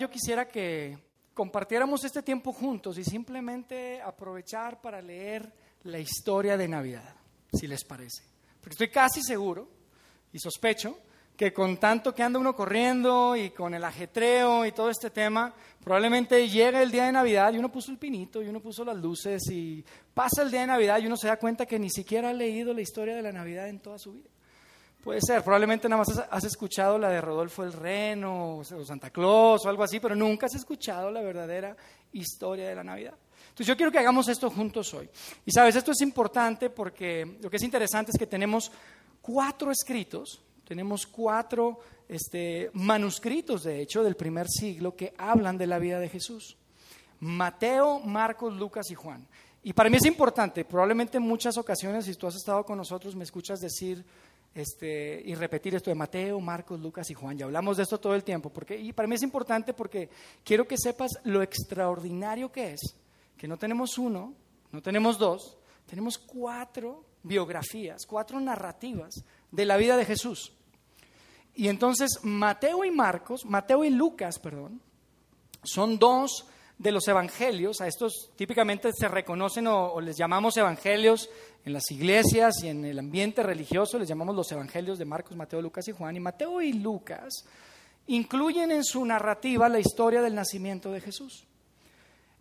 Yo quisiera que compartiéramos este tiempo juntos y simplemente aprovechar para leer la historia de Navidad, si les parece. Porque estoy casi seguro y sospecho que con tanto que anda uno corriendo y con el ajetreo y todo este tema, probablemente llega el día de Navidad y uno puso el pinito y uno puso las luces y pasa el día de Navidad y uno se da cuenta que ni siquiera ha leído la historia de la Navidad en toda su vida. Puede ser, probablemente nada más has escuchado la de Rodolfo el Reno o Santa Claus o algo así, pero nunca has escuchado la verdadera historia de la Navidad. Entonces yo quiero que hagamos esto juntos hoy. Y sabes, esto es importante porque lo que es interesante es que tenemos cuatro escritos, tenemos cuatro este, manuscritos, de hecho, del primer siglo que hablan de la vida de Jesús. Mateo, Marcos, Lucas y Juan. Y para mí es importante, probablemente en muchas ocasiones, si tú has estado con nosotros, me escuchas decir, este, y repetir esto de Mateo, Marcos, Lucas y Juan. Ya hablamos de esto todo el tiempo. Porque, y para mí es importante porque quiero que sepas lo extraordinario que es, que no tenemos uno, no tenemos dos, tenemos cuatro biografías, cuatro narrativas de la vida de Jesús. Y entonces Mateo y Marcos, Mateo y Lucas, perdón, son dos de los evangelios, a estos típicamente se reconocen o, les llamamos evangelios en las iglesias y en el ambiente religioso, les llamamos los evangelios de Marcos, Mateo, Lucas y Juan. Y Mateo y Lucas incluyen en su narrativa la historia del nacimiento de Jesús.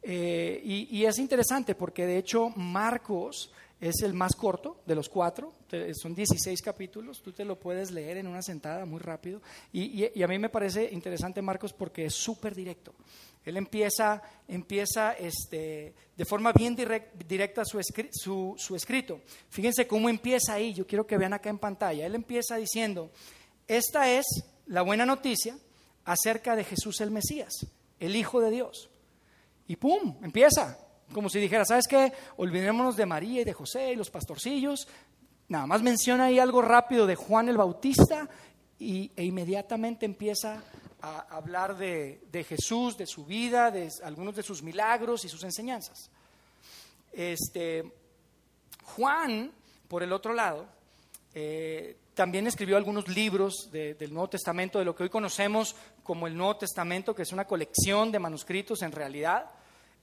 Eh, y, es interesante porque de hecho Marcos es el más corto de los cuatro, son 16 capítulos, tú te lo puedes leer en una sentada muy rápido. y a mí me parece interesante Marcos porque es súper directo. Él empieza, empieza este, de forma bien directa su, escrito. Fíjense cómo empieza ahí, yo quiero que vean acá en pantalla. Él empieza diciendo, esta es la buena noticia acerca de Jesús el Mesías, el Hijo de Dios. Y ¡pum! Empieza, como si dijera, ¿sabes qué? Olvidémonos de María y de José y los pastorcillos. Nada más menciona ahí algo rápido de Juan el Bautista y, e inmediatamente empieza a hablar de, Jesús, de su vida, de algunos de sus milagros y sus enseñanzas. Este, Juan, por el otro lado, eh, también escribió algunos libros del Nuevo Testamento, de lo que hoy conocemos como el Nuevo Testamento, que es una colección de manuscritos en realidad.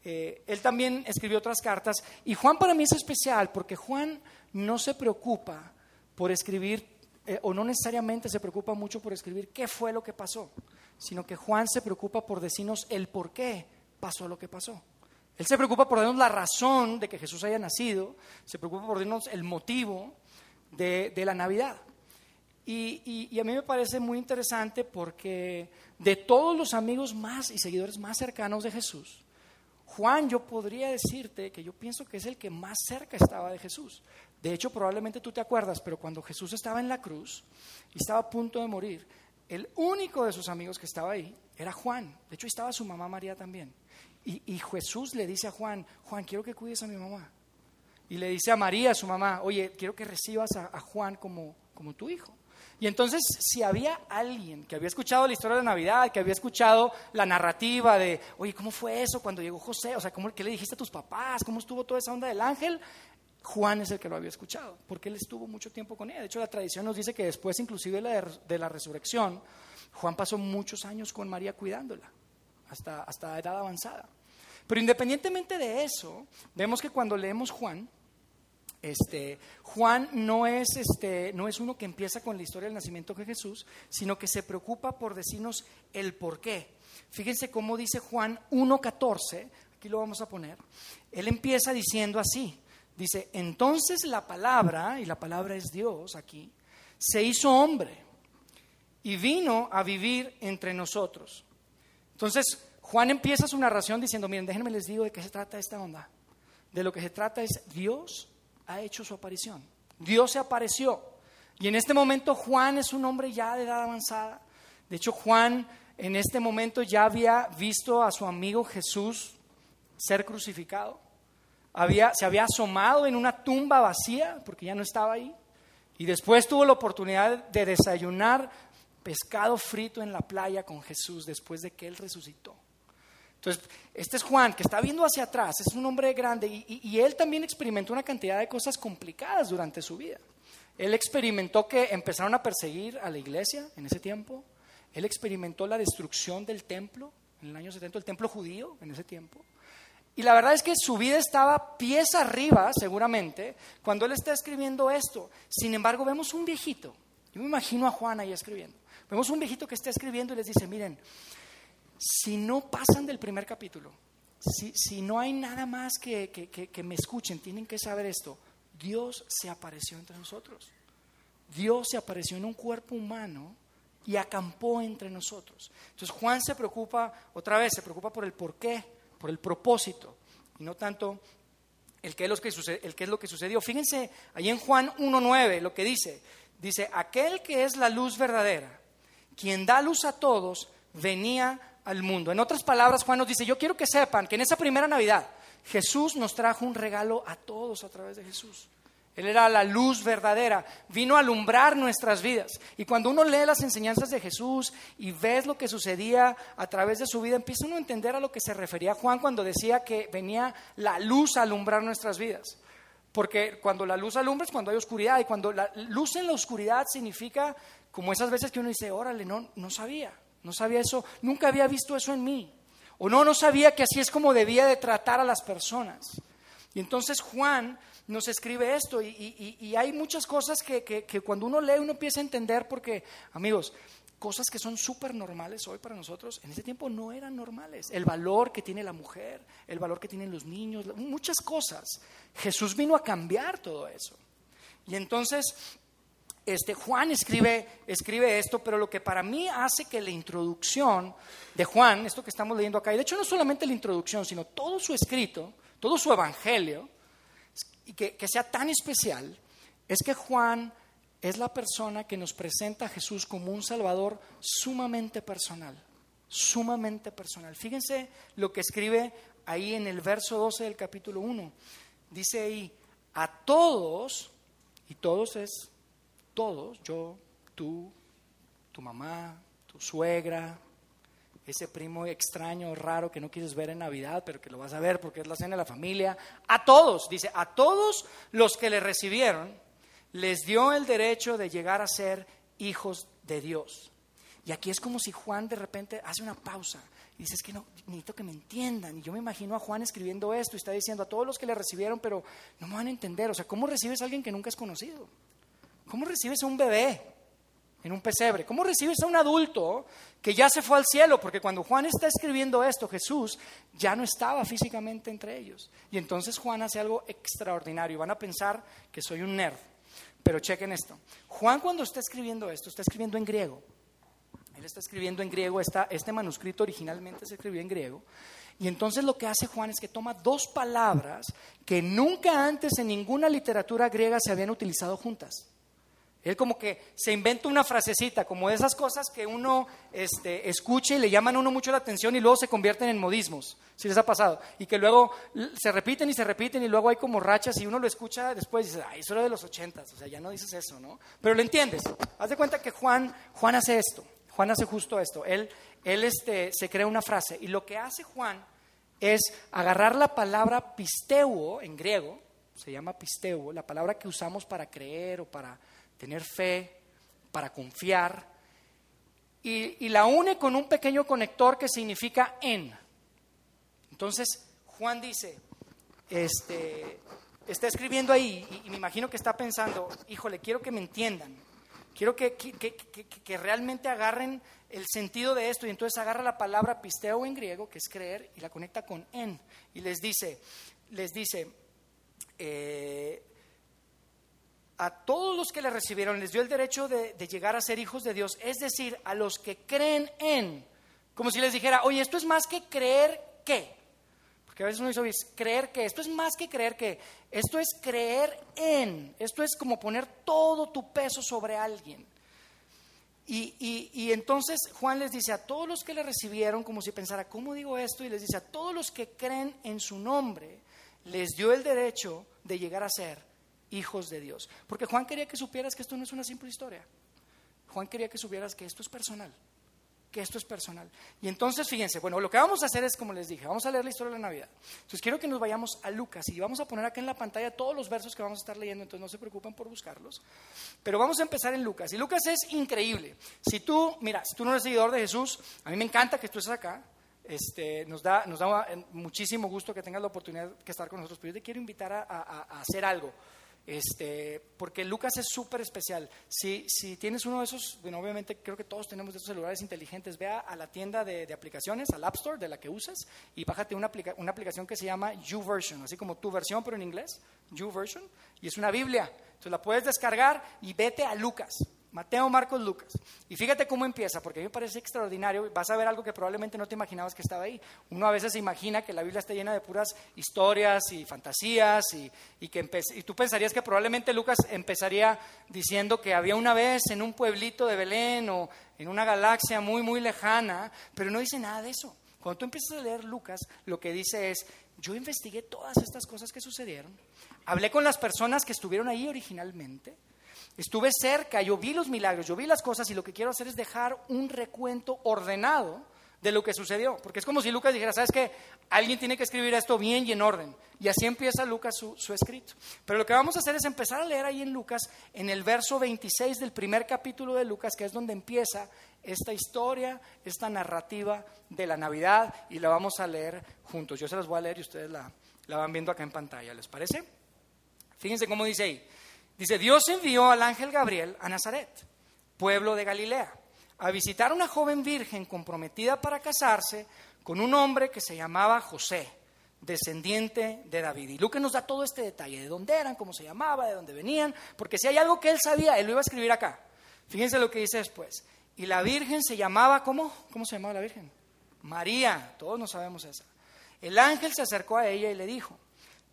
Eh, él también escribió otras cartas y Juan para mí es especial porque Juan no se preocupa por escribir eh, o no necesariamente se preocupa mucho por escribir qué fue lo que pasó, sino que Juan se preocupa por decirnos el por qué pasó lo que pasó. Él se preocupa por darnos la razón de que Jesús haya nacido, se preocupa por darnos el motivo de, la Navidad. Y, y, a mí me parece muy interesante porque de todos los amigos más y seguidores más cercanos de Jesús, Juan yo podría decirte que yo pienso que es el que más cerca estaba de Jesús. De hecho, probablemente tú te acuerdas, pero cuando Jesús estaba en la cruz y estaba a punto de morir, el único de sus amigos que estaba ahí era Juan. De hecho, estaba su mamá María también. Y, Jesús le dice a Juan, Juan, quiero que cuides a mi mamá. Y le dice a María, su mamá, oye, quiero que recibas a, Juan como, como tu hijo. Y entonces, si había alguien que había escuchado la historia de Navidad, que había escuchado la narrativa de, oye, ¿cómo fue eso cuando llegó José? O sea, ¿cómo, ¿qué le dijiste a tus papás? ¿Cómo estuvo toda esa onda del ángel? Juan es el que lo había escuchado, porque él estuvo mucho tiempo con ella. De hecho, la tradición nos dice que después, inclusive de la resurrección, Juan pasó muchos años con María cuidándola, hasta, hasta edad avanzada. Pero independientemente de eso, vemos que cuando leemos Juan, este, Juan no es, este, no es uno que empieza con la historia del nacimiento de Jesús, sino que se preocupa por decirnos el por qué. Fíjense cómo dice Juan 1.14, aquí lo vamos a poner. Él empieza diciendo así, Dice, entonces la palabra, y la palabra es Dios aquí, se hizo hombre y vino a vivir entre nosotros. Entonces, Juan empieza su narración diciendo, miren, déjenme les digo de qué se trata esta onda. De lo que se trata es Dios ha hecho su aparición. Dios se apareció. Y en este momento Juan es un hombre ya de edad avanzada. De hecho, Juan en este momento ya había visto a su amigo Jesús ser crucificado se había asomado en una tumba vacía, porque ya no estaba ahí, y después tuvo la oportunidad de desayunar pescado frito en la playa con Jesús después de que él resucitó. Entonces, este es Juan, que está viendo hacia atrás, es un hombre grande y, y, él también experimentó una cantidad de cosas complicadas durante su vida. Él experimentó que empezaron a perseguir a la iglesia en ese tiempo, él experimentó la destrucción del templo en el año 70, el templo judío en ese tiempo. Y la verdad es que su vida estaba pies arriba, seguramente, cuando él está escribiendo esto. Sin embargo, vemos un viejito. Yo me imagino a Juan ahí escribiendo. Vemos un viejito que está escribiendo y les dice, miren, si no pasan del primer capítulo, si, no hay nada más que, que me escuchen, tienen que saber esto. Dios se apareció entre nosotros. Dios se apareció en un cuerpo humano y acampó entre nosotros. Entonces Juan se preocupa, otra vez, se preocupa por el porqué, por el propósito, y no tanto el que, es lo que sucedió. Fíjense ahí en Juan 1.9 lo que dice. Dice, aquel que es la luz verdadera, quien da luz a todos, venía al mundo. En otras palabras, Juan nos dice, yo quiero que sepan que en esa primera Navidad Jesús nos trajo un regalo a todos a través de Jesús. Él era la luz verdadera, vino a alumbrar nuestras vidas. Y cuando uno lee las enseñanzas de Jesús y ves lo que sucedía a través de su vida, empieza uno a entender a lo que se refería Juan cuando decía que venía la luz a alumbrar nuestras vidas. Porque cuando la luz alumbra es cuando hay oscuridad y cuando la luz en la oscuridad significa como esas veces que uno dice, órale, no, no sabía, no sabía eso, nunca había visto eso en mí. O no, no sabía que así es como debía de tratar a las personas. Y entonces Juan nos escribe esto y, hay muchas cosas que, cuando uno lee uno empieza a entender porque, amigos, cosas que son súper normales hoy para nosotros, en ese tiempo no eran normales. El valor que tiene la mujer, el valor que tienen los niños, muchas cosas. Jesús vino a cambiar todo eso. Y entonces, este, Juan escribe, escribe esto, pero lo que para mí hace que la introducción de Juan, esto que estamos leyendo acá, y de hecho no solamente la introducción, sino todo su escrito, todo su evangelio, y que, sea tan especial es que Juan es la persona que nos presenta a Jesús como un Salvador sumamente personal, sumamente personal. Fíjense lo que escribe ahí en el verso 12 del capítulo 1. Dice ahí, a todos, y todos es todos, yo, tú, tu mamá, tu suegra, ese primo extraño, raro que no quieres ver en Navidad, pero que lo vas a ver porque es la cena de la familia. A todos, dice, a todos los que le recibieron, les dio el derecho de llegar a ser hijos de Dios. Y aquí es como si Juan de repente hace una pausa y dice, que no, necesito que me entiendan. Y yo me imagino a Juan escribiendo esto y está diciendo a todos los que le recibieron, pero no me van a entender. O sea, ¿cómo recibes a alguien que nunca has conocido? ¿Cómo recibes a un bebé? En un pesebre? ¿Cómo recibes a un adulto que ya se fue al cielo? Porque cuando Juan está escribiendo esto, Jesús ya no estaba físicamente entre ellos. Y entonces Juan hace algo extraordinario. Van a pensar que soy un nerd. Pero chequen esto. Juan cuando está escribiendo esto, está escribiendo en griego. Él está escribiendo en griego, este manuscrito originalmente se escribió en griego. Y entonces lo que hace Juan es que toma dos palabras que nunca antes en ninguna literatura griega se habían utilizado juntas. Él como que se inventa una frasecita, como de esas cosas que uno este, escucha y le llaman a uno mucho la atención y luego se convierten en modismos, si les ha pasado, y que luego se repiten y se repiten y luego hay como rachas y uno lo escucha después y dice, ay, eso era de los ochentas, o sea, ya no dices eso, ¿no? Pero lo entiendes. Haz de cuenta que Juan, Juan hace esto, Juan hace justo esto, él, él este, se crea una frase y lo que hace Juan es agarrar la palabra pisteuo en griego, se llama pisteuo, la palabra que usamos para creer o para tener fe, para confiar, y, la une con un pequeño conector que significa en. Entonces, Juan dice, este, está escribiendo ahí y, me imagino que está pensando, híjole, quiero que me entiendan, quiero que, que, realmente agarren el sentido de esto y entonces agarra la palabra pisteo en griego, que es creer, y la conecta con en, y les dice, les dice, eh, a todos los que le recibieron les dio el derecho de, llegar a ser hijos de Dios, es decir, a los que creen en, como si les dijera, oye, esto es más que creer que, porque a veces uno dice, creer que, esto es más que creer que, esto es creer en, esto es como poner todo tu peso sobre alguien. Y, y, entonces Juan les dice a todos los que le recibieron, como si pensara, ¿cómo digo esto? Y les dice a todos los que creen en su nombre, les dio el derecho de llegar a ser hijos de Dios. Porque Juan quería que supieras que esto no es una simple historia. Juan quería que supieras que esto es personal, que esto es personal. Y entonces, fíjense, bueno, lo que vamos a hacer es, como les dije, vamos a leer la historia de la Navidad. Entonces quiero que nos vayamos a Lucas y vamos a poner acá en la pantalla todos los versos que vamos a estar leyendo, entonces no se preocupen por buscarlos. Pero vamos a empezar en Lucas. Y Lucas es increíble. Si tú, mira, si tú no eres seguidor de Jesús, a mí me encanta que tú estés acá. Este, nos, da, nos da muchísimo gusto que tengas la oportunidad de estar con nosotros, pero yo te quiero invitar a hacer algo. Este, porque Lucas es súper especial. Si, si, tienes uno de esos, bueno, obviamente creo que todos tenemos de esos celulares inteligentes, vea a la tienda de, aplicaciones, al App Store de la que usas, y bájate una, una aplicación que se llama YouVersion, así como tu versión, pero en inglés, YouVersion, y es una Biblia. Entonces la puedes descargar y vete a Lucas. Mateo, Marcos, Lucas. Y fíjate cómo empieza, porque a mí me parece extraordinario. Vas a ver algo que probablemente no te imaginabas que estaba ahí. Uno a veces se imagina que la Biblia está llena de puras historias y fantasías, y, que y tú pensarías que probablemente Lucas empezaría diciendo que había una vez en un pueblito de Belén o en una galaxia muy, muy lejana, pero no dice nada de eso. Cuando tú empiezas a leer Lucas, lo que dice es, yo investigué todas estas cosas que sucedieron, hablé con las personas que estuvieron ahí originalmente, Estuve cerca, yo vi los milagros, yo vi las cosas y lo que quiero hacer es dejar un recuento ordenado de lo que sucedió. Porque es como si Lucas dijera, ¿sabes qué? Alguien tiene que escribir esto bien y en orden. Y así empieza Lucas su, su, escrito. Pero lo que vamos a hacer es empezar a leer ahí en Lucas, en el verso 26 del primer capítulo de Lucas, que es donde empieza esta historia, esta narrativa de la Navidad, y la vamos a leer juntos. Yo se las voy a leer y ustedes la, la van viendo acá en pantalla. ¿Les parece? Fíjense cómo dice ahí. Dice, Dios envió al ángel Gabriel a Nazaret, pueblo de Galilea, a visitar a una joven virgen comprometida para casarse con un hombre que se llamaba José, descendiente de David. Y Lucas nos da todo este detalle, de dónde eran, cómo se llamaba, de dónde venían, porque si hay algo que él sabía, él lo iba a escribir acá. Fíjense lo que dice después. Y la virgen se llamaba, ¿cómo? ¿Cómo se llamaba la virgen? María, todos no sabemos esa. El ángel se acercó a ella y le dijo,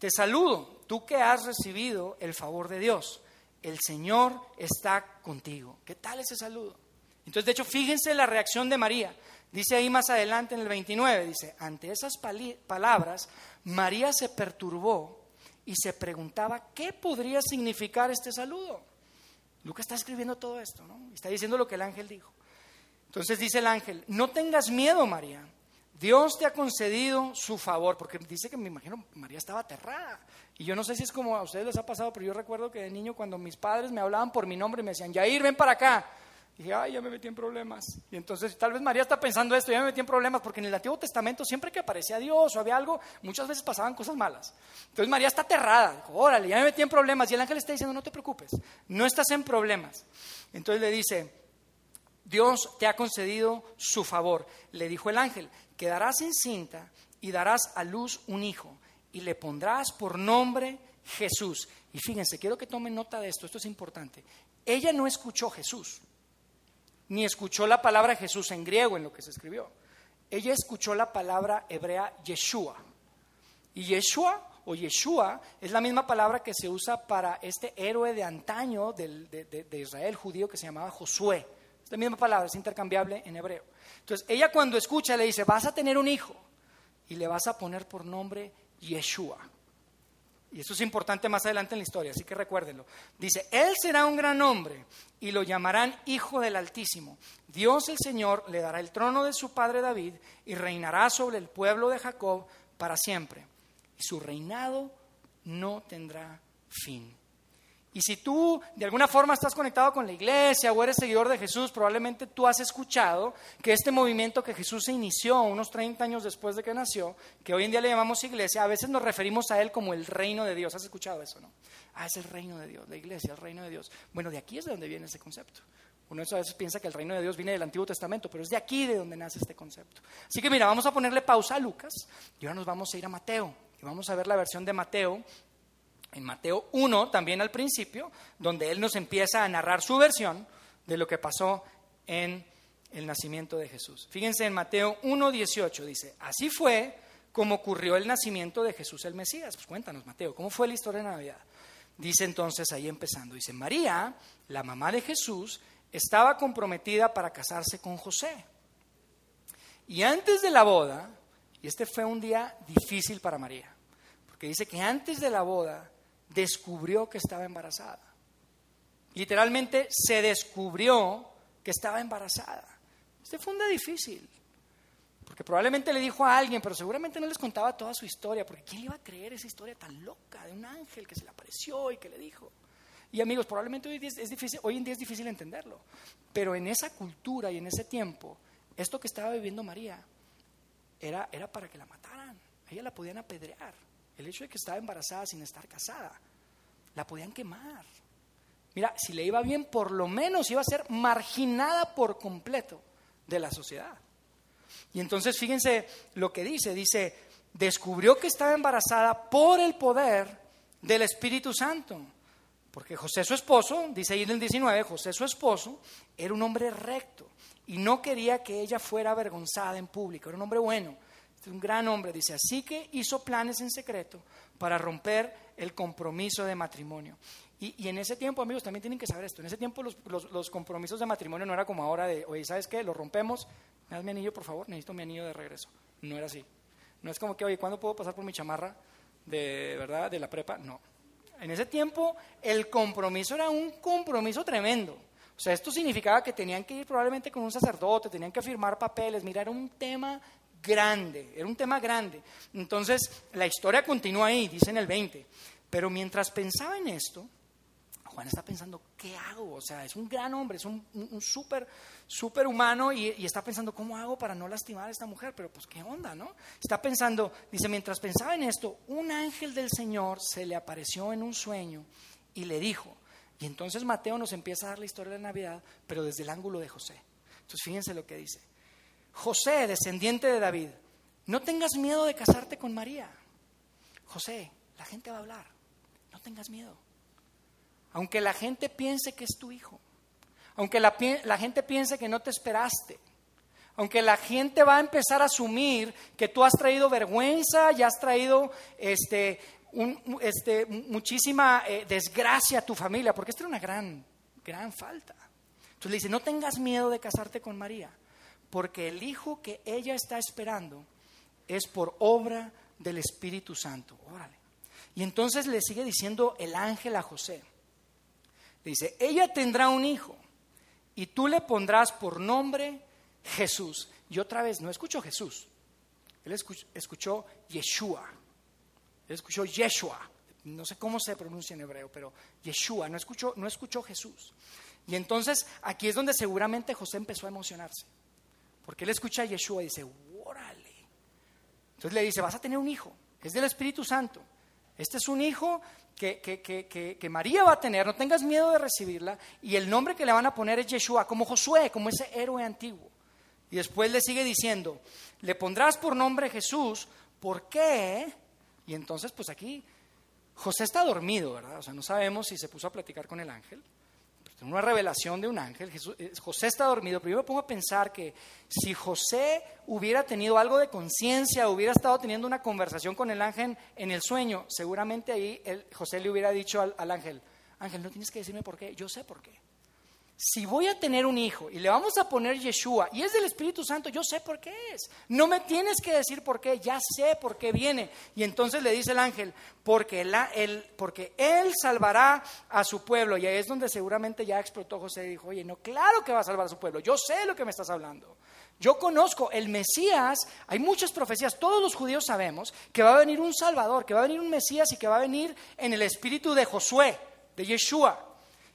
te saludo, tú que has recibido el favor de Dios. El Señor está contigo. ¿Qué tal ese saludo? Entonces, de hecho, fíjense la reacción de María. Dice ahí más adelante en el 29, dice, ante esas palabras, María se perturbó y se preguntaba qué podría significar este saludo. Lucas está escribiendo todo esto, ¿no? Está diciendo lo que el ángel dijo. Entonces dice el ángel, no tengas miedo, María, Dios te ha concedido su favor, porque dice que me imagino María estaba aterrada. Y yo no sé si es como a ustedes les ha pasado, pero yo recuerdo que de niño cuando mis padres me hablaban por mi nombre y me decían, Yair, ven para acá. Dije, ay, ya me metí en problemas. Y entonces tal vez María está pensando esto, ya me metí en problemas, porque en el Antiguo Testamento siempre que aparecía Dios o había algo, muchas veces pasaban cosas malas. Entonces María está aterrada, dijo, órale, ya me metí en problemas. Y el ángel está diciendo, no te preocupes, no estás en problemas. Entonces le dice, Dios te ha concedido su favor. Le dijo el ángel, quedarás encinta y darás a luz un hijo y le pondrás por nombre Jesús. Y fíjense, quiero que tomen nota de esto, esto es importante. Ella no escuchó Jesús, ni escuchó la palabra Jesús en griego en lo que se escribió. Ella escuchó la palabra hebrea Yeshua. Y Yeshua o Yeshua es la misma palabra que se usa para este héroe de antaño de Israel judío que se llamaba Josué. La misma palabra, es intercambiable en hebreo. Entonces, ella cuando escucha le dice, vas a tener un hijo y le vas a poner por nombre Yeshua. Y eso es importante más adelante en la historia, así que recuérdenlo. Dice, Él será un gran hombre y lo llamarán Hijo del Altísimo. Dios el Señor le dará el trono de su padre David y reinará sobre el pueblo de Jacob para siempre. Y su reinado no tendrá fin. Y si tú de alguna forma estás conectado con la iglesia o eres seguidor de Jesús, probablemente tú has escuchado que este movimiento que Jesús se inició unos 30 años después de que nació, que hoy en día le llamamos iglesia, a veces nos referimos a él como el reino de Dios. ¿Has escuchado eso, no? Ah, es el reino de Dios, la iglesia, el reino de Dios. Bueno, de aquí es de donde viene ese concepto. Uno a veces piensa que el reino de Dios viene del Antiguo Testamento, pero es de aquí de donde nace este concepto. Así que mira, vamos a ponerle pausa a Lucas y ahora nos vamos a ir a Mateo. Y vamos a ver la versión de Mateo en Mateo 1, también al principio, donde él nos empieza a narrar su versión de lo que pasó en el nacimiento de Jesús. Fíjense en Mateo 1, 18, dice, así fue como ocurrió el nacimiento de Jesús el Mesías. Pues cuéntanos, Mateo, ¿cómo fue la historia de Navidad? Dice entonces ahí empezando, dice, María, la mamá de Jesús, estaba comprometida para casarse con José. Y antes de la boda, y este fue un día difícil para María, porque dice que antes de la boda descubrió que estaba embarazada. Literalmente se descubrió que estaba embarazada. Este fue un día difícil, porque probablemente le dijo a alguien, pero seguramente no les contaba toda su historia, porque ¿quién iba a creer esa historia tan loca de un ángel que se le apareció y que le dijo? Y amigos, probablemente hoy, es difícil, hoy en día es difícil entenderlo, pero en esa cultura y en ese tiempo, esto que estaba viviendo María era, era para que la mataran. ella la podían apedrear. El hecho de que estaba embarazada sin estar casada, la podían quemar. Mira, si le iba bien, por lo menos iba a ser marginada por completo de la sociedad. Y entonces fíjense lo que dice, dice, descubrió que estaba embarazada por el poder del Espíritu Santo. Porque José su esposo, dice ahí en el 19, José su esposo era un hombre recto y no quería que ella fuera avergonzada en público, era un hombre bueno, un gran hombre, dice, así que hizo planes en secreto para romper el compromiso de matrimonio. Y, en ese tiempo, amigos, también tienen que saber esto, en ese tiempo los, los, compromisos de matrimonio no era como ahora de, oye, ¿sabes qué? Lo rompemos, me das mi anillo, por favor, necesito mi anillo de regreso. No era así. No es como que, oye, ¿cuándo puedo pasar por mi chamarra de, ¿verdad? de la prepa? No. En ese tiempo el compromiso era un compromiso tremendo. O sea, esto significaba que tenían que ir probablemente con un sacerdote, tenían que firmar papeles, mira, era un tema grande, era un tema grande. Entonces, la historia continúa ahí, dice en el 20. Pero mientras pensaba en esto, Juan está pensando, ¿qué hago? O sea, es un gran hombre, es un, súper, súper humano y, y, está pensando, ¿cómo hago para no lastimar a esta mujer? Pero pues, ¿qué onda, no? Está pensando, dice, mientras pensaba en esto, un ángel del Señor se le apareció en un sueño y le dijo, y entonces Mateo nos empieza a dar la historia de la Navidad, pero desde el ángulo de José. Entonces, fíjense lo que dice. José, descendiente de David, no tengas miedo de casarte con María. José, la gente va a hablar, no tengas miedo. Aunque la gente piense que es tu hijo, aunque la, gente piense que no te esperaste, aunque la gente va a empezar a asumir que tú has traído vergüenza y has traído este, este, muchísima eh, desgracia a tu familia, porque esta era una gran, gran falta. Entonces le dice, no tengas miedo de casarte con María, porque el hijo que ella está esperando es por obra del Espíritu Santo. Órale. Y entonces le sigue diciendo el ángel a José. Dice, ella tendrá un hijo y tú le pondrás por nombre Jesús. Y otra vez, no escuchó Jesús, él escuchó, Yeshua. Él escuchó Yeshua. No sé cómo se pronuncia en hebreo, pero Yeshua, no escuchó, no escuchó Jesús. Y entonces aquí es donde seguramente José empezó a emocionarse. Porque él escucha a Yeshua y dice, órale. Entonces le dice, vas a tener un hijo, es del Espíritu Santo. Este es un hijo que, María va a tener, no tengas miedo de recibirla, y el nombre que le van a poner es Yeshua, como Josué, como ese héroe antiguo. Y después le sigue diciendo, le pondrás por nombre Jesús, ¿por qué? Y entonces, pues aquí, José está dormido, ¿verdad? O sea, no sabemos si se puso a platicar con el ángel, una revelación de un ángel. Eh, José está dormido, pero yo me pongo a pensar que si José hubiera tenido algo de conciencia, hubiera estado teniendo una conversación con el ángel en el sueño, seguramente ahí José le hubiera dicho al ángel, ángel, no tienes que decirme por qué, yo sé por qué si voy a tener un hijo y le vamos a poner Yeshua y es del Espíritu Santo, yo sé por qué es. No me tienes que decir por qué, ya sé por qué viene. Y entonces le dice el ángel, porque, él, porque él salvará a su pueblo. Y ahí es donde seguramente ya explotó José y dijo, oye, no, claro que va a salvar a su pueblo. Yo sé lo que me estás hablando. Yo conozco el Mesías, hay muchas profecías, todos los judíos sabemos que va a venir un Salvador, que va a venir un Mesías y que va a venir en el espíritu de Josué, de Yeshua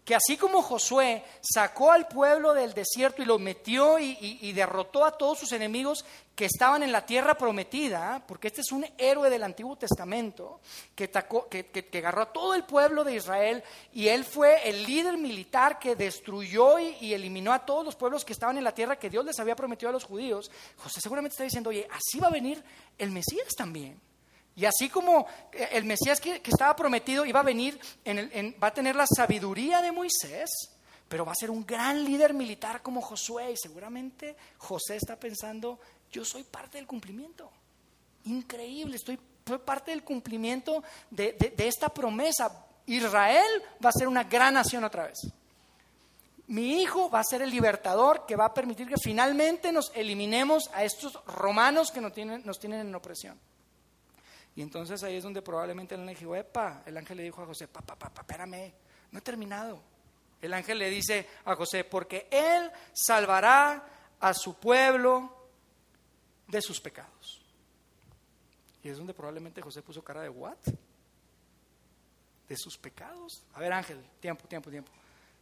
que así como Josué sacó al pueblo del desierto y lo metió y, derrotó a todos sus enemigos que estaban en la tierra prometida, porque este es un héroe del Antiguo Testamento, que, que, agarró a todo el pueblo de Israel y él fue el líder militar que destruyó y, y, eliminó a todos los pueblos que estaban en la tierra que Dios les había prometido a los judíos, José seguramente está diciendo, oye, así va a venir el Mesías también. Y así como eh, el Mesías que, estaba prometido iba a venir, va a tener la sabiduría de Moisés, pero va a ser un gran líder militar como Josué. Y seguramente José está pensando, yo soy parte del cumplimiento. Increíble, estoy, soy parte del cumplimiento de, de esta promesa. Israel va a ser una gran nación otra vez. Mi hijo va a ser el libertador que va a permitir que finalmente nos eliminemos a estos romanos que nos tienen, nos tienen en opresión. Y entonces ahí es donde probablemente el ángel dijo, epa, el ángel le dijo a José, papá, papá, espérame, no he terminado. El ángel le dice a José, porque él salvará a su pueblo de sus pecados. Y es donde probablemente José puso cara de, ¿what? De sus pecados. A ver, ángel, tiempo, tiempo, tiempo.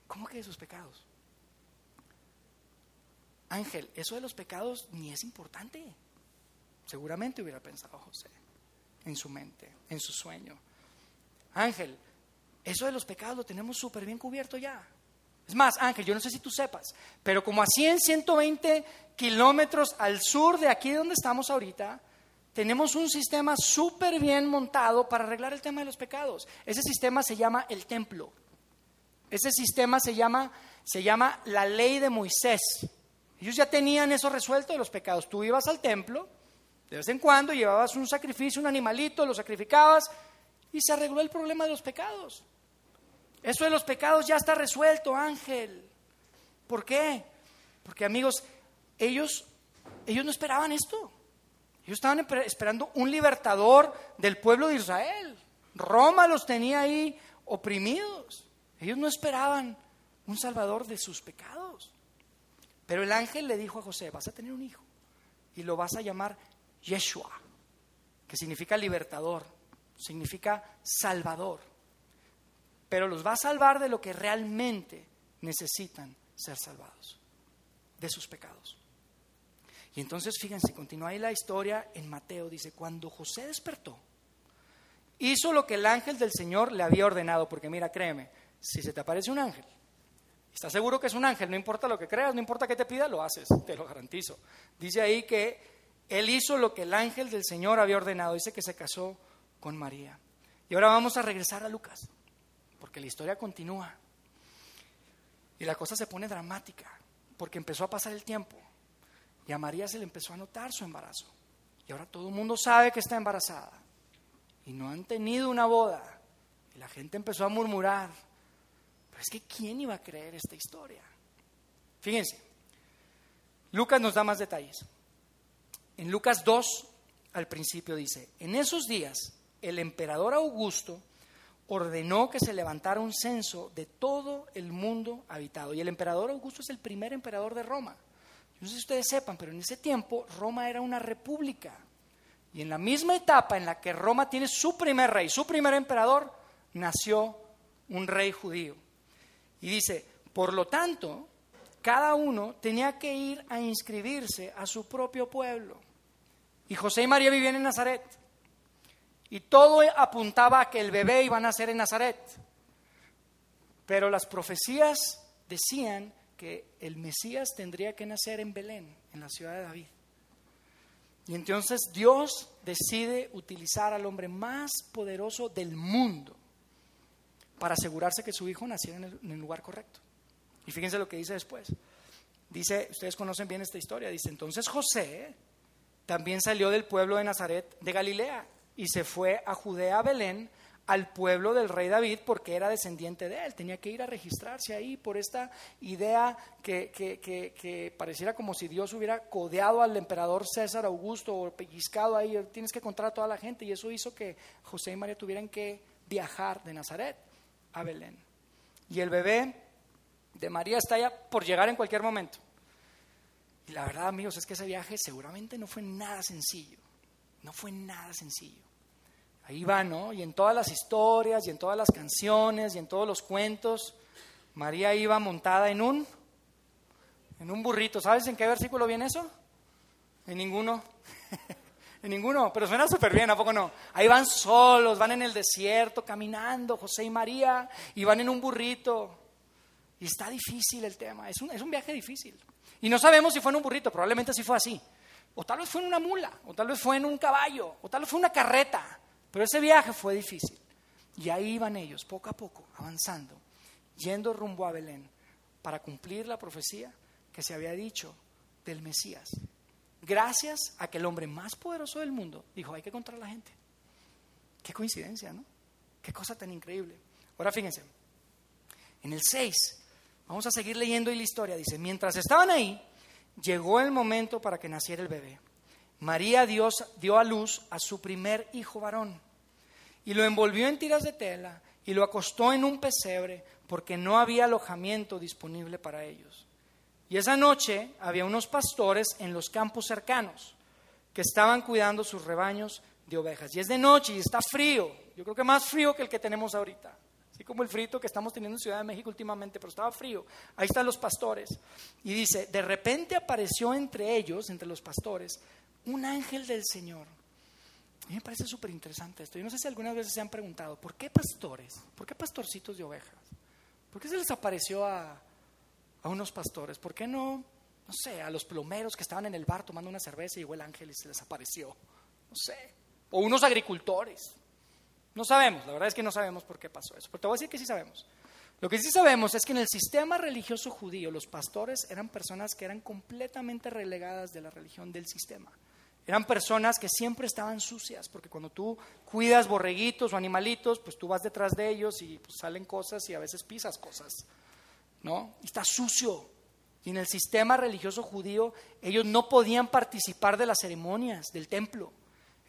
¿Cómo que de sus pecados? Ángel, eso de los pecados ni es importante. Seguramente hubiera pensado José en su mente, en su sueño. Ángel, eso de los pecados lo tenemos súper bien cubierto ya. Es más, Ángel, yo no sé si tú sepas, pero como a 100, 120 kilómetros al sur de aquí donde estamos ahorita, tenemos un sistema súper bien montado para arreglar el tema de los pecados. Ese sistema se llama el templo. Ese sistema se llama, se llama la ley de Moisés. Ellos ya tenían eso resuelto de los pecados. Tú ibas al templo, de vez en cuando llevabas un sacrificio, un animalito, lo sacrificabas y se arregló el problema de los pecados. Eso de los pecados ya está resuelto, Ángel. ¿Por qué? Porque amigos, ellos, ellos no esperaban esto. Ellos estaban esperando un libertador del pueblo de Israel. Roma los tenía ahí oprimidos. Ellos no esperaban un salvador de sus pecados. Pero el ángel le dijo a José, vas a tener un hijo y lo vas a llamar Yeshua, que significa libertador, significa salvador. Pero los va a salvar de lo que realmente necesitan ser salvados, de sus pecados. Y entonces, fíjense, continúa ahí la historia en Mateo, dice, cuando José despertó, hizo lo que el ángel del Señor le había ordenado, porque mira, créeme, si se te aparece un ángel, estás seguro que es un ángel, no importa lo que creas, no importa qué te pida, lo haces, te lo garantizo. Dice ahí que él hizo lo que el ángel del Señor había ordenado, dice que se casó con María. Y ahora vamos a regresar a Lucas, porque la historia continúa. Y la cosa se pone dramática, porque empezó a pasar el tiempo. Y a María se le empezó a notar su embarazo. Y ahora todo el mundo sabe que está embarazada. Y no han tenido una boda. Y la gente empezó a murmurar. Pero es que ¿quién iba a creer esta historia? Fíjense, Lucas nos da más detalles. En Lucas 2, al principio dice, en esos días el emperador Augusto ordenó que se levantara un censo de todo el mundo habitado. Y el emperador Augusto es el primer emperador de Roma. No sé si ustedes sepan, pero en ese tiempo Roma era una república. Y en la misma etapa en la que Roma tiene su primer rey, su primer emperador, nació un rey judío. Y dice, por lo tanto, cada uno tenía que ir a inscribirse a su propio pueblo. Y José y María vivían en Nazaret. Y todo apuntaba a que el bebé iba a nacer en Nazaret. Pero las profecías decían que el Mesías tendría que nacer en Belén, en la ciudad de David. Y entonces Dios decide utilizar al hombre más poderoso del mundo para asegurarse que su hijo naciera en el, lugar correcto. Y fíjense lo que dice después. Dice, ustedes conocen bien esta historia, dice, entonces José también salió del pueblo de Nazaret de Galilea y se fue a Judea, a Belén, al pueblo del rey David porque era descendiente de él. Tenía que ir a registrarse ahí por esta idea que, que, pareciera como si Dios hubiera codeado al emperador César Augusto o pellizcado ahí. Tienes que encontrar a toda la gente y eso hizo que José y María tuvieran que viajar de Nazaret a Belén. Y el bebé de María está ya por llegar en cualquier momento. Y la verdad, amigos, es que ese viaje seguramente no fue nada sencillo. No fue nada sencillo. Ahí va, ¿no? Y en todas las historias, y en todas las canciones, y en todos los cuentos, María iba montada en un, en un burrito. ¿Sabes en qué versículo viene eso? En ninguno. en ninguno, pero suena súper bien, ¿a poco no? Ahí van solos, van en el desierto, caminando, José y María, y van en un burrito. Y está difícil el tema, es un, es un viaje difícil. Y no sabemos si fue en un burrito, probablemente sí fue así. O tal vez fue en una mula, o tal vez fue en un caballo, o tal vez fue una carreta. Pero ese viaje fue difícil. Y ahí iban ellos, poco a poco, avanzando, yendo rumbo a Belén, para cumplir la profecía que se había dicho del Mesías. Gracias a que el hombre más poderoso del mundo dijo, hay que encontrar a la gente. Qué coincidencia, ¿no? Qué cosa tan increíble. Ahora fíjense, en el 6, vamos a seguir leyendo y la historia, dice, mientras estaban ahí, llegó el momento para que naciera el bebé. María Dios dio a luz a su primer hijo varón y lo envolvió en tiras de tela y lo acostó en un pesebre porque no había alojamiento disponible para ellos. Y esa noche había unos pastores en los campos cercanos que estaban cuidando sus rebaños de ovejas. Y es de noche y está frío, yo creo que más frío que el que tenemos ahorita. Así como el frito que estamos teniendo en Ciudad de México últimamente, pero estaba frío. Ahí están los pastores. Y dice, de repente apareció entre ellos, entre los pastores, un ángel del Señor. A mí me parece súper interesante esto. Yo no sé si algunas veces se han preguntado, ¿por qué pastores? ¿Por qué pastorcitos de ovejas? ¿Por qué se les apareció a, a unos pastores? ¿Por qué no, no sé, a los plomeros que estaban en el bar tomando una cerveza y llegó el ángel y se les apareció? No sé. O unos agricultores. No sabemos, la verdad es que no sabemos por qué pasó eso. Pero te voy a decir que sí sabemos. Lo que sí sabemos es que en el sistema religioso judío los pastores eran personas que eran completamente relegadas de la religión del sistema. Eran personas que siempre estaban sucias, porque cuando tú cuidas borreguitos o animalitos, pues tú vas detrás de ellos y pues, salen cosas y a veces pisas cosas, ¿no? Y está sucio. Y en el sistema religioso judío ellos no podían participar de las ceremonias del templo.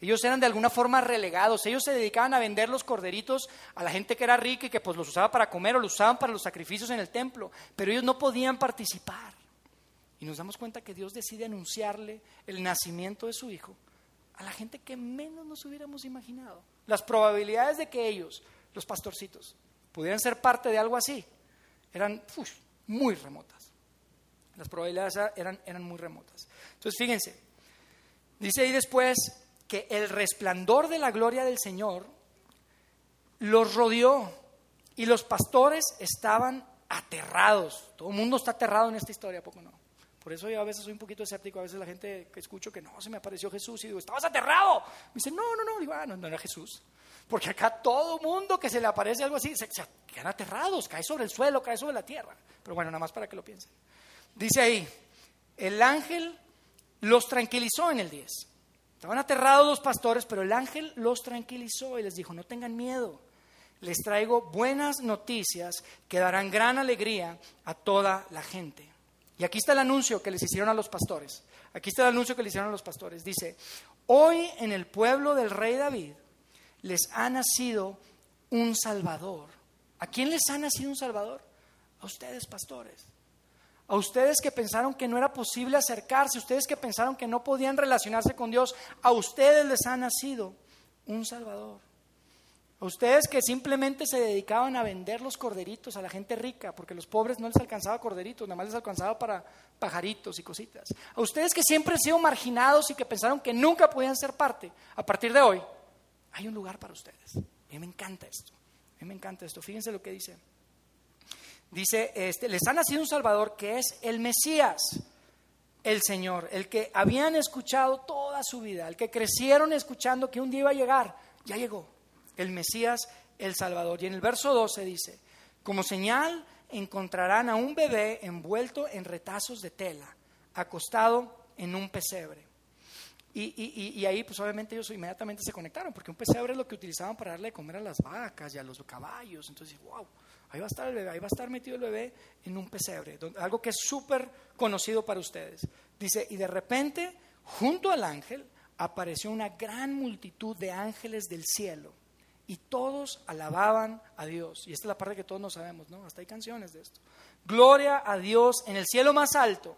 Ellos eran de alguna forma relegados. Ellos se dedicaban a vender los corderitos a la gente que era rica y que pues los usaba para comer o los usaban para los sacrificios en el templo. Pero ellos no podían participar. Y nos damos cuenta que Dios decide anunciarle el nacimiento de su hijo a la gente que menos nos hubiéramos imaginado. Las probabilidades de que ellos, los pastorcitos, pudieran ser parte de algo así eran muy remotas. Las probabilidades eran, eran muy remotas. Entonces, fíjense, dice ahí después, que el resplandor de la gloria del Señor los rodeó y los pastores estaban aterrados. Todo el mundo está aterrado en esta historia, poco no? Por eso yo a veces soy un poquito escéptico, a veces la gente que escucho que no, se me apareció Jesús y digo, ¿estabas aterrado? Me dice, no, no, no, digo, ah, no, no era Jesús. Porque acá todo mundo que se le aparece algo así, se, se quedan aterrados, cae sobre el suelo, cae sobre la tierra. Pero bueno, nada más para que lo piensen. Dice ahí, el ángel los tranquilizó en el 10. Estaban aterrados los pastores, pero el ángel los tranquilizó y les dijo, no tengan miedo, les traigo buenas noticias que darán gran alegría a toda la gente. Y aquí está el anuncio que les hicieron a los pastores. Aquí está el anuncio que les hicieron a los pastores. Dice, hoy en el pueblo del rey David les ha nacido un Salvador. ¿A quién les ha nacido un Salvador? A ustedes, pastores. A ustedes que pensaron que no era posible acercarse, a ustedes que pensaron que no podían relacionarse con Dios, a ustedes les ha nacido un Salvador. A ustedes que simplemente se dedicaban a vender los corderitos a la gente rica, porque los pobres no les alcanzaba corderitos, nada más les alcanzaba para pajaritos y cositas. A ustedes que siempre han sido marginados y que pensaron que nunca podían ser parte, a partir de hoy, hay un lugar para ustedes. A mí me encanta esto. A mí me encanta esto. Fíjense lo que dice dice, este, les ha nacido un Salvador que es el Mesías, el Señor, el que habían escuchado toda su vida, el que crecieron escuchando que un día iba a llegar, ya llegó, el Mesías, el Salvador. Y en el verso 12 dice, como señal encontrarán a un bebé envuelto en retazos de tela, acostado en un pesebre. Y, y, ahí, pues obviamente ellos inmediatamente se conectaron, porque un pesebre es lo que utilizaban para darle de comer a las vacas y a los caballos. Entonces, wow, Ahí va a estar el bebé, ahí va a estar metido el bebé en un pesebre, algo que es súper conocido para ustedes. Dice, y de repente, junto al ángel, apareció una gran multitud de ángeles del cielo y todos alababan a Dios. Y esta es la parte que todos no sabemos, ¿no? Hasta hay canciones de esto. Gloria a Dios en el cielo más alto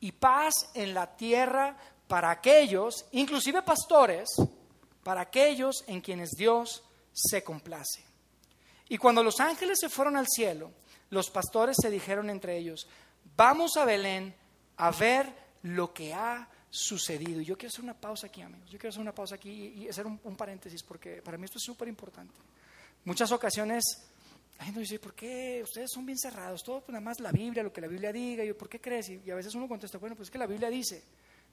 y paz en la tierra para aquellos, inclusive pastores, para aquellos en quienes Dios se complace. Y cuando los ángeles se fueron al cielo, los pastores se dijeron entre ellos, vamos a Belén a ver lo que ha sucedido. Y yo quiero hacer una pausa aquí, amigos. Yo quiero hacer una pausa aquí y hacer un, paréntesis porque para mí esto es súper importante. Muchas ocasiones la gente dice, ¿por qué ustedes son bien cerrados? Todo pues, nada más la Biblia, lo que la Biblia diga. Y yo, ¿por qué crees? Y, a veces uno contesta, bueno, pues es que la Biblia dice.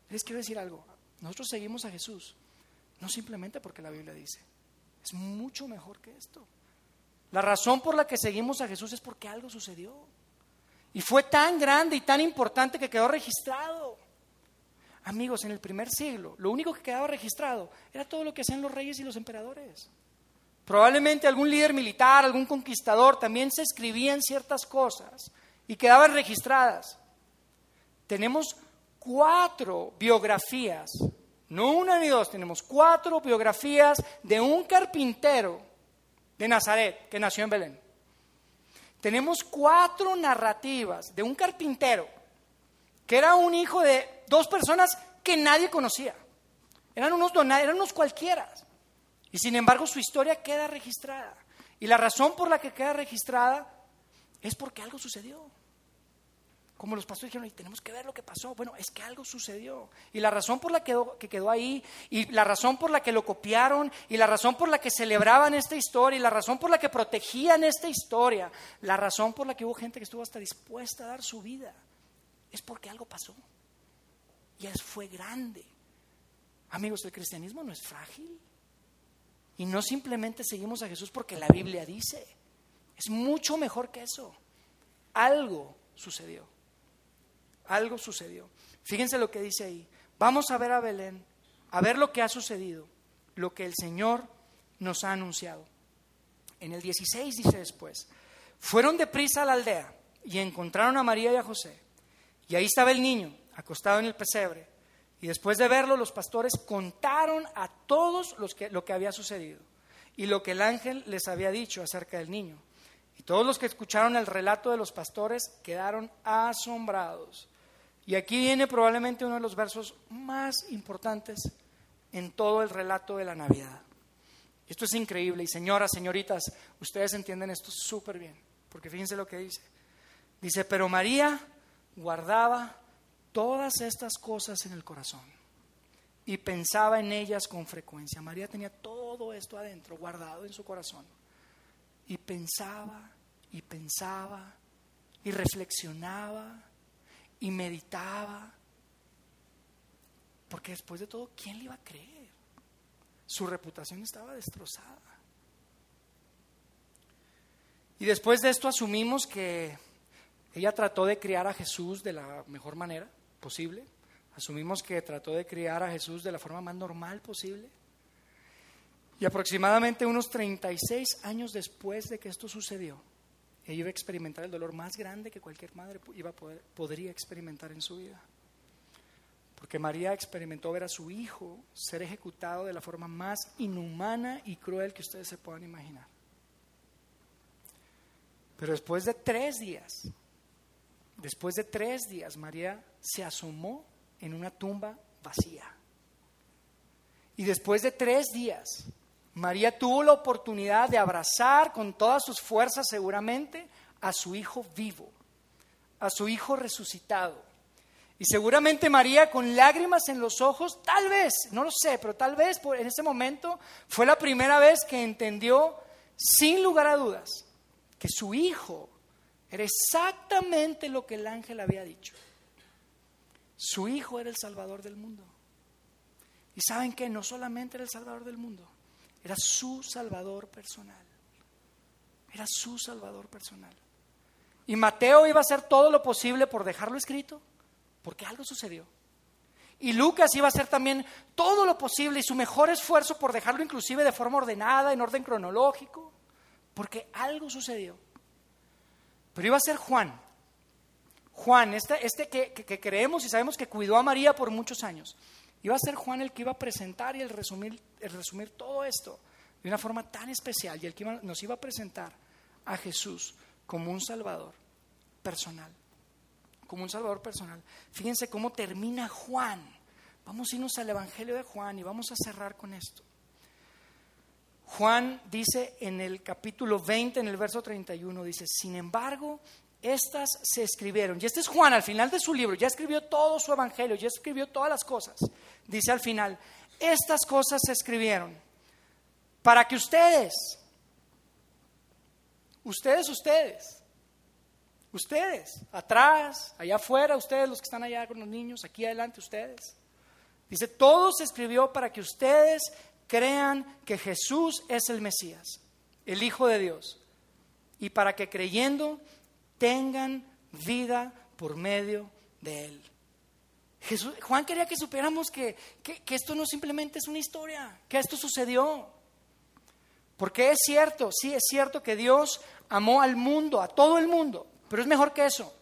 Les quiero decir algo. Nosotros seguimos a Jesús, no simplemente porque la Biblia dice. Es mucho mejor que esto. La razón por la que seguimos a Jesús es porque algo sucedió. Y fue tan grande y tan importante que quedó registrado. Amigos, en el primer siglo, lo único que quedaba registrado era todo lo que hacían los reyes y los emperadores. Probablemente algún líder militar, algún conquistador, también se escribían ciertas cosas y quedaban registradas. Tenemos cuatro biografías, no una ni dos, tenemos cuatro biografías de un carpintero de Nazaret, que nació en Belén. Tenemos cuatro narrativas de un carpintero, que era un hijo de dos personas que nadie conocía. Eran unos, eran unos cualquiera. Y sin embargo su historia queda registrada. Y la razón por la que queda registrada es porque algo sucedió. Como los pastores dijeron, tenemos que ver lo que pasó. Bueno, es que algo sucedió. Y la razón por la que quedó, que quedó ahí, y la razón por la que lo copiaron, y la razón por la que celebraban esta historia, y la razón por la que protegían esta historia, la razón por la que hubo gente que estuvo hasta dispuesta a dar su vida, es porque algo pasó. Y eso fue grande. Amigos, el cristianismo no es frágil. Y no simplemente seguimos a Jesús porque la Biblia dice. Es mucho mejor que eso. Algo sucedió. Algo sucedió. Fíjense lo que dice ahí. Vamos a ver a Belén, a ver lo que ha sucedido, lo que el Señor nos ha anunciado. En el 16 dice después, fueron deprisa a la aldea y encontraron a María y a José. Y ahí estaba el niño, acostado en el pesebre. Y después de verlo, los pastores contaron a todos lo que había sucedido y lo que el ángel les había dicho acerca del niño. Y todos los que escucharon el relato de los pastores quedaron asombrados. Y aquí viene probablemente uno de los versos más importantes en todo el relato de la Navidad. Esto es increíble y señoras, señoritas, ustedes entienden esto súper bien, porque fíjense lo que dice. Dice, pero María guardaba todas estas cosas en el corazón y pensaba en ellas con frecuencia. María tenía todo esto adentro, guardado en su corazón. Y pensaba y pensaba y reflexionaba y meditaba. Porque después de todo, ¿quién le iba a creer? Su reputación estaba destrozada. Y después de esto asumimos que ella trató de criar a Jesús de la mejor manera posible. Asumimos que trató de criar a Jesús de la forma más normal posible. Y aproximadamente unos 36 años después de que esto sucedió, ella iba a experimentar el dolor más grande que cualquier madre iba podría experimentar en su vida. Porque María experimentó ver a su hijo ser ejecutado de la forma más inhumana y cruel que ustedes se puedan imaginar. Pero después de tres días, después de tres días, María se asomó en una tumba vacía. Y después de tres días, María tuvo la oportunidad de abrazar con todas sus fuerzas seguramente a su hijo vivo, a su hijo resucitado. Y seguramente María con lágrimas en los ojos, tal vez, no lo sé, pero tal vez en ese momento fue la primera vez que entendió, sin lugar a dudas, que su hijo era exactamente lo que el ángel había dicho. Su hijo era el salvador del mundo. Y saben que no solamente era el salvador del mundo, era su salvador personal. Era su salvador personal. Y Mateo iba a hacer todo lo posible por dejarlo escrito, porque algo sucedió. Y Lucas iba a hacer también todo lo posible y su mejor esfuerzo por dejarlo inclusive de forma ordenada, en orden cronológico, porque algo sucedió. Pero iba a ser Juan. Juan, este, este que, que creemos y sabemos que cuidó a María por muchos años. Iba a ser Juan el que iba a presentar y el resumir, todo esto de una forma tan especial y el que nos iba a presentar a Jesús como un Salvador personal, como un Salvador personal. Fíjense cómo termina Juan. Vamos a irnos al Evangelio de Juan y vamos a cerrar con esto. Juan dice en el capítulo 20, en el verso 31, dice, sin embargo, estas se escribieron. Y este es Juan al final de su libro, ya escribió todo su evangelio, ya escribió todas las cosas. Dice al final, estas cosas se escribieron para que ustedes, ustedes, ustedes, ustedes, atrás, allá afuera, ustedes los que están allá con los niños, aquí adelante ustedes. Dice, todo se escribió para que ustedes crean que Jesús es el Mesías, el Hijo de Dios, y para que creyendo tengan vida por medio de Él. Juan quería que supiéramos que, que, esto no simplemente es una historia, que esto sucedió. Porque es cierto, sí es cierto que Dios amó al mundo, a todo el mundo, pero es mejor que eso.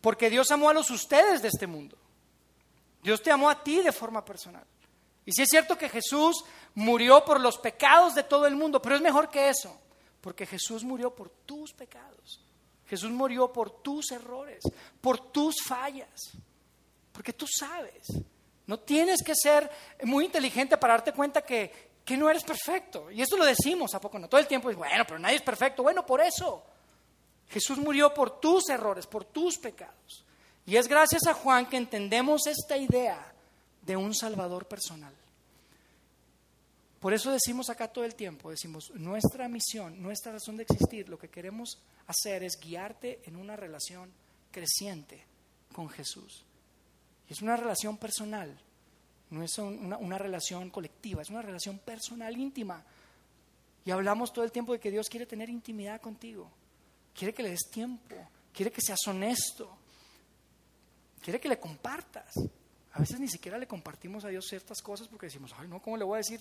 Porque Dios amó a los ustedes de este mundo. Dios te amó a ti de forma personal. Y sí es cierto que Jesús murió por los pecados de todo el mundo, pero es mejor que eso, porque Jesús murió por tus pecados. Jesús murió por tus errores, por tus fallas, porque tú sabes. No tienes que ser muy inteligente para darte cuenta que, que no eres perfecto. Y esto lo decimos, ¿a poco no? Todo el tiempo bueno, pero nadie es perfecto. Bueno, por eso. Jesús murió por tus errores, por tus pecados. Y es gracias a Juan que entendemos esta idea de un Salvador personal. Por eso decimos acá todo el tiempo, decimos, nuestra misión, nuestra razón de existir, lo que queremos hacer es guiarte en una relación creciente con Jesús. Es una relación personal, no es una, una, relación colectiva, es una relación personal íntima. Y hablamos todo el tiempo de que Dios quiere tener intimidad contigo, quiere que le des tiempo, quiere que seas honesto, quiere que le compartas. A veces ni siquiera le compartimos a Dios ciertas cosas porque decimos, ay, no, ¿cómo le voy a decir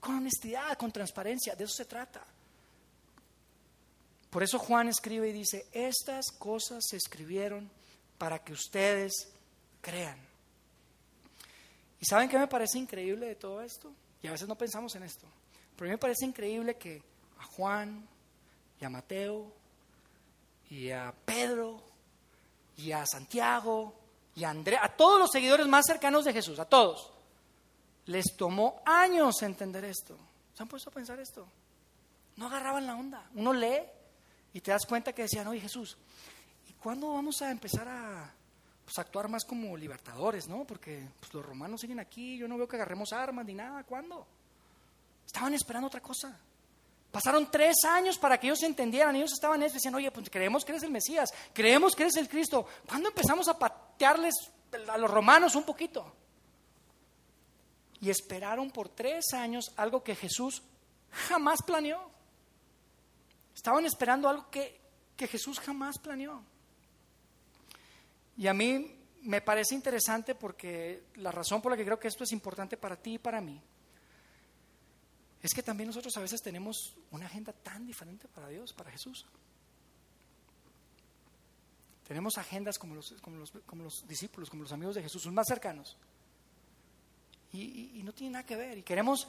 con honestidad, con transparencia, de eso se trata. Por eso Juan escribe y dice, estas cosas se escribieron para que ustedes crean. ¿Y saben qué me parece increíble de todo esto? Y a veces no pensamos en esto. Pero a mí me parece increíble que a Juan y a Mateo y a Pedro y a Santiago y a Andrea, a todos los seguidores más cercanos de Jesús, a todos, les tomó años entender esto. ¿Se han puesto a pensar esto? No agarraban la onda. Uno lee y te das cuenta que decían, oye Jesús, ¿y cuándo vamos a empezar a pues, actuar más como libertadores, no? Porque pues, los romanos siguen aquí, yo no veo que agarremos armas ni nada. ¿Cuándo? Estaban esperando otra cosa. Pasaron tres años para que ellos entendieran. Ellos estaban eso, decían, oye, pues creemos que eres el Mesías, creemos que eres el Cristo. ¿Cuándo empezamos a patearles a los romanos un poquito? Y esperaron por tres años algo que Jesús jamás planeó. Estaban esperando algo que, que Jesús jamás planeó. Y a mí me parece interesante porque la razón por la que creo que esto es importante para ti y para mí es que también nosotros a veces tenemos una agenda tan diferente para Dios, para Jesús. Tenemos agendas como los, como los, como los discípulos, como los amigos de Jesús, sus más cercanos y, no tiene nada que ver. Y queremos,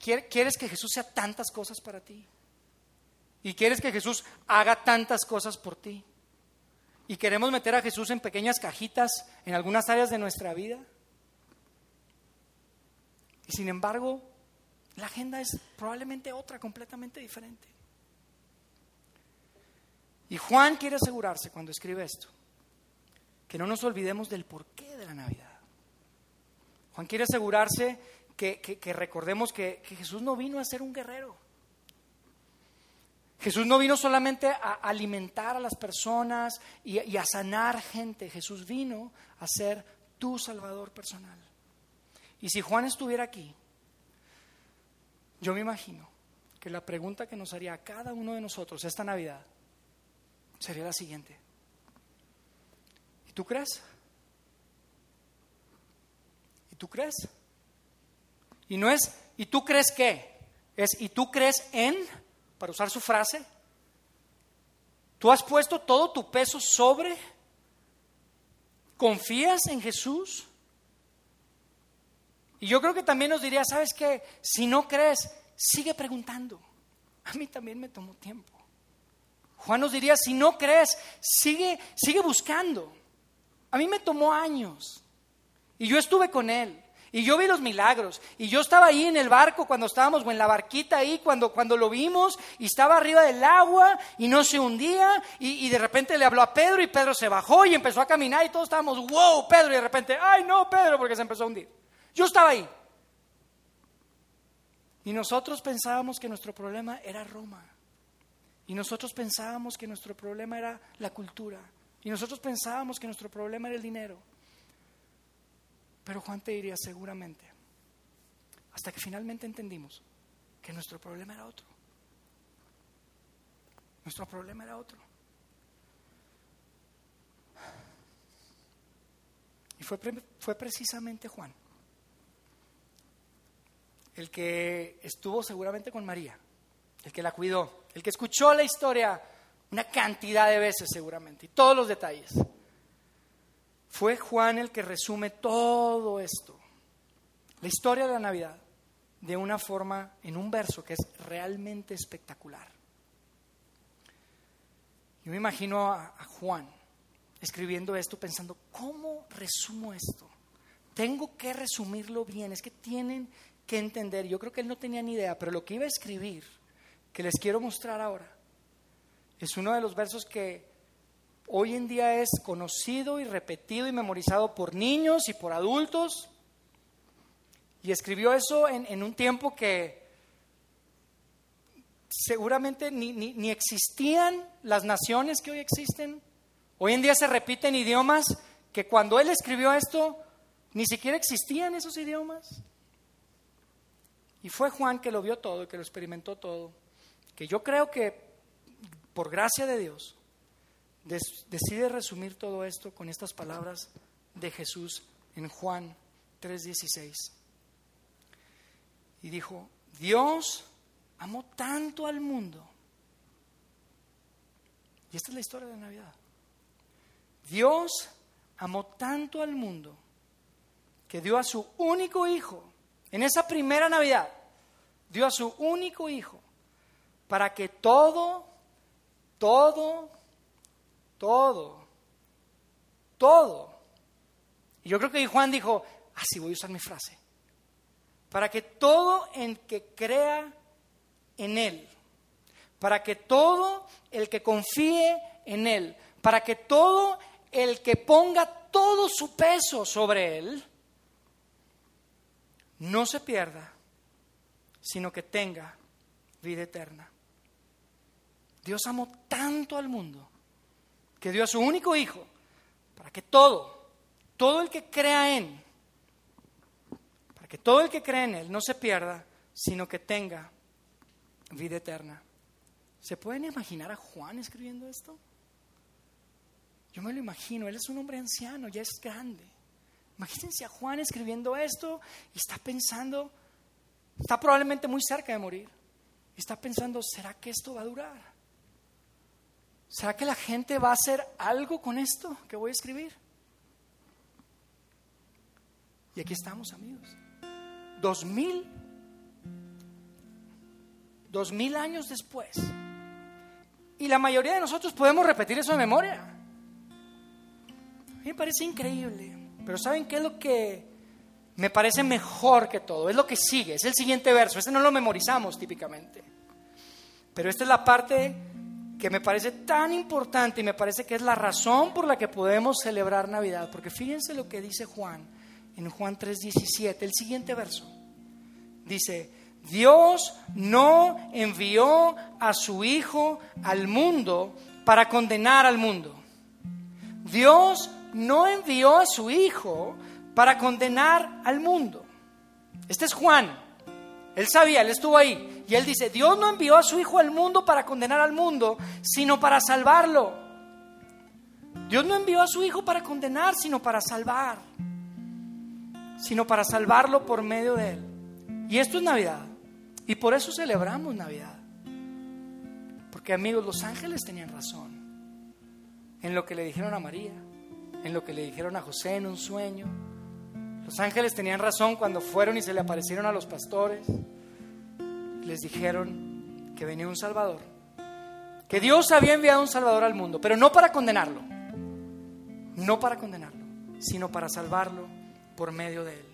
quieres que Jesús sea tantas cosas para ti. Y quieres que Jesús haga tantas cosas por ti. Y queremos meter a Jesús en pequeñas cajitas en algunas áreas de nuestra vida. Y sin embargo, la agenda es probablemente otra, completamente diferente. Y Juan quiere asegurarse cuando escribe esto, que no nos olvidemos del porqué de la Navidad. Juan quiere asegurarse que, recordemos que, Jesús no vino a ser un guerrero. Jesús no vino solamente a alimentar a las personas y, y a sanar gente. Jesús vino a ser tu Salvador personal. Y si Juan estuviera aquí, yo me imagino que la pregunta que nos haría a cada uno de nosotros esta Navidad sería la siguiente. ¿Y tú crees? ¿Y tú crees? Y no es, ¿y tú crees qué? Es, ¿y tú crees en? Para usar su frase. ¿Tú has puesto todo tu peso sobre? ¿Confías en Jesús? Y yo creo que también nos diría, ¿sabes qué? Si no crees, sigue preguntando. A mí también me tomó tiempo. Juan nos diría, si no crees, sigue, sigue buscando. A mí me tomó años. Y yo estuve con él. Y yo vi los milagros. Y yo estaba ahí en el barco cuando estábamos, o en la barquita ahí, cuando, cuando lo vimos. Y estaba arriba del agua y no se hundía. Y, y, de repente le habló a Pedro y Pedro se bajó y empezó a caminar. Y todos estábamos, wow, Pedro. Y de repente, ay, no, Pedro, porque se empezó a hundir. Yo estaba ahí. Y nosotros pensábamos que nuestro problema era Roma. Y nosotros pensábamos que nuestro problema era la cultura. Y nosotros pensábamos que nuestro problema era el dinero. Pero Juan te diría seguramente, hasta que finalmente entendimos que nuestro problema era otro. Nuestro problema era otro. Y fue, fue precisamente Juan el que estuvo seguramente con María, el que la cuidó, el que escuchó la historia una cantidad de veces seguramente, y todos los detalles. Fue Juan el que resume todo esto, la historia de la Navidad, de una forma, en un verso que es realmente espectacular. Yo me imagino a, Juan escribiendo esto pensando, ¿cómo resumo esto? Tengo que resumirlo bien, es que tienen que entender, yo creo que él no tenía ni idea, pero lo que iba a escribir, que les quiero mostrar ahora, es uno de los versos que hoy en día es conocido y repetido y memorizado por niños y por adultos. Y escribió eso en, un tiempo que seguramente ni, ni, existían las naciones que hoy existen. Hoy en día se repiten idiomas que cuando él escribió esto ni siquiera existían esos idiomas. Y fue Juan que lo vio todo, que lo experimentó todo, que yo creo que por gracia de Dios decide resumir todo esto con estas palabras de Jesús en Juan 3:16. Y dijo, Dios amó tanto al mundo. Y esta es la historia de Navidad. Dios amó tanto al mundo que dio a su único hijo, en esa primera Navidad, dio a su único hijo para que todo, todo, todo, todo. Y yo creo que Juan dijo, así voy a usar mi frase, para que todo el que crea en Él, para que todo el que confíe en Él, para que todo el que ponga todo su peso sobre Él, no se pierda, sino que tenga vida eterna. Dios amó tanto al mundo que dio a su único hijo para que todo, todo el que crea en, para que todo el que cree en Él no se pierda, sino que tenga vida eterna. ¿Se pueden imaginar a Juan escribiendo esto? Yo me lo imagino, él es un hombre anciano, ya es grande. Imagínense a Juan escribiendo esto y está pensando, está probablemente muy cerca de morir, está pensando, ¿será que esto va a durar? ¿Será que la gente va a hacer algo con esto que voy a escribir? Y aquí estamos, amigos. Dos mil, dos mil años después. Y la mayoría de nosotros podemos repetir eso de memoria. A mí me parece increíble. Pero ¿saben qué es lo que me parece mejor que todo? Es lo que sigue, es el siguiente verso. Este no lo memorizamos típicamente. Pero esta es la parte que me parece tan importante y me parece que es la razón por la que podemos celebrar Navidad. Porque fíjense lo que dice Juan en Juan 3:17, el siguiente verso. Dice, Dios no envió a su Hijo al mundo para condenar al mundo. Dios no envió a su Hijo para condenar al mundo. Este es Juan. Él sabía, él estuvo ahí. Y él dice, Dios no envió a su Hijo al mundo para condenar al mundo, sino para salvarlo. Dios no envió a su Hijo para condenar, sino para salvar. Sino para salvarlo por medio de él. Y esto es Navidad. Y por eso celebramos Navidad. Porque amigos, los ángeles tenían razón en lo que le dijeron a María en lo que le dijeron a José en un sueño. Los ángeles tenían razón cuando fueron y se le aparecieron a los pastores. Les dijeron que venía un Salvador. Que Dios había enviado un Salvador al mundo, pero no para condenarlo. No para condenarlo, sino para salvarlo por medio de él.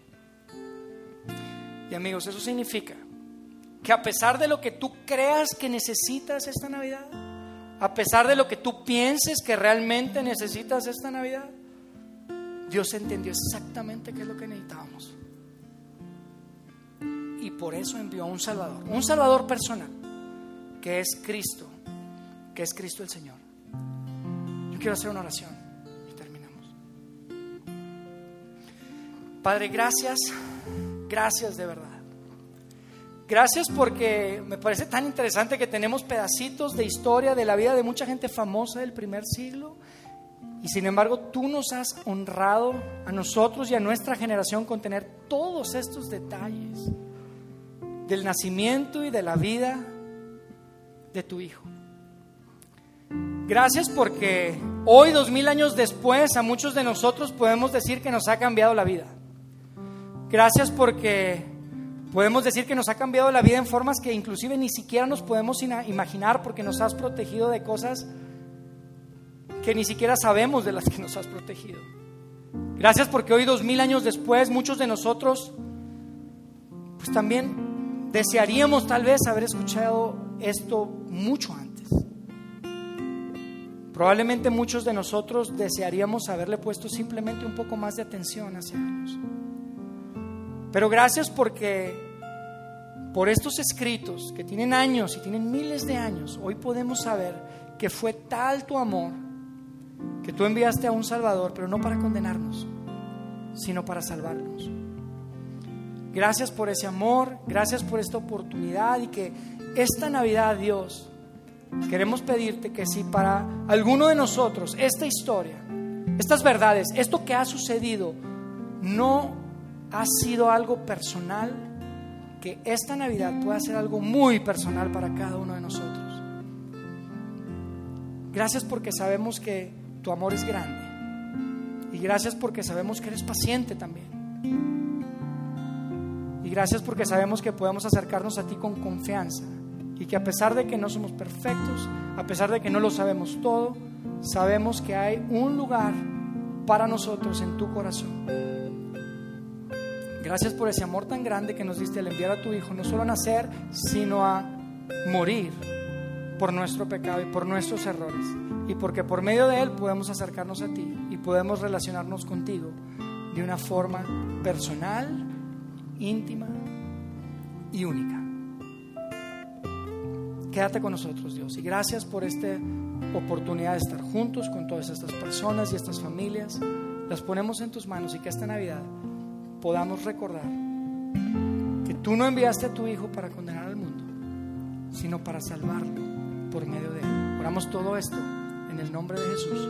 Y amigos, eso significa que a pesar de lo que tú creas que necesitas esta Navidad, a pesar de lo que tú pienses que realmente necesitas esta Navidad, Dios entendió exactamente qué es lo que necesitábamos. Y por eso envió a un Salvador, un Salvador personal, que es Cristo, que es Cristo el Señor. Yo quiero hacer una oración y terminamos. Padre, gracias, gracias de verdad. Gracias porque me parece tan interesante que tenemos pedacitos de historia de la vida de mucha gente famosa del primer siglo y sin embargo, tú nos has honrado a nosotros y a nuestra generación con tener todos estos detalles del nacimiento y de la vida de tu Hijo. Gracias porque hoy, dos mil años después, a muchos de nosotros podemos decir que nos ha cambiado la vida. Gracias porque podemos decir que nos ha cambiado la vida en formas que inclusive ni siquiera nos podemos imaginar porque nos has protegido de cosas que ni siquiera sabemos de las que nos has protegido. Gracias porque hoy, dos mil años después, muchos de nosotros, pues también desearíamos tal vez haber escuchado esto mucho antes. Probablemente muchos de nosotros desearíamos haberle puesto simplemente un poco más de atención hace años. Pero gracias porque por estos escritos que tienen años y tienen miles de años, hoy podemos saber que fue tal tu amor que tú enviaste a un Salvador, pero no para condenarnos, sino para salvarnos. Gracias por ese amor, gracias por esta oportunidad y que esta Navidad, Dios, queremos pedirte que si para alguno de nosotros esta historia, estas verdades, esto que ha sucedido, no ha sido algo personal, que esta Navidad pueda ser algo muy personal para cada uno de nosotros. Gracias porque sabemos que tu amor es grande. Y gracias porque sabemos que eres paciente también. Gracias porque sabemos que podemos acercarnos a ti con confianza y que a pesar de que no somos perfectos, a pesar de que no lo sabemos todo, sabemos que hay un lugar para nosotros en tu corazón. Gracias por ese amor tan grande que nos diste al enviar a tu Hijo, no solo a nacer, sino a morir por nuestro pecado y por nuestros errores. Y porque por medio de Él podemos acercarnos a ti y podemos relacionarnos contigo de una forma personal, íntima y única. Quédate con nosotros, Dios. Y gracias por esta oportunidad de estar juntos con todas estas personas y estas familias. Las ponemos en tus manos y que esta Navidad podamos recordar que tú no enviaste a tu Hijo para condenar al mundo, sino para salvarlo por medio de él. Oramos todo esto en el nombre de Jesús.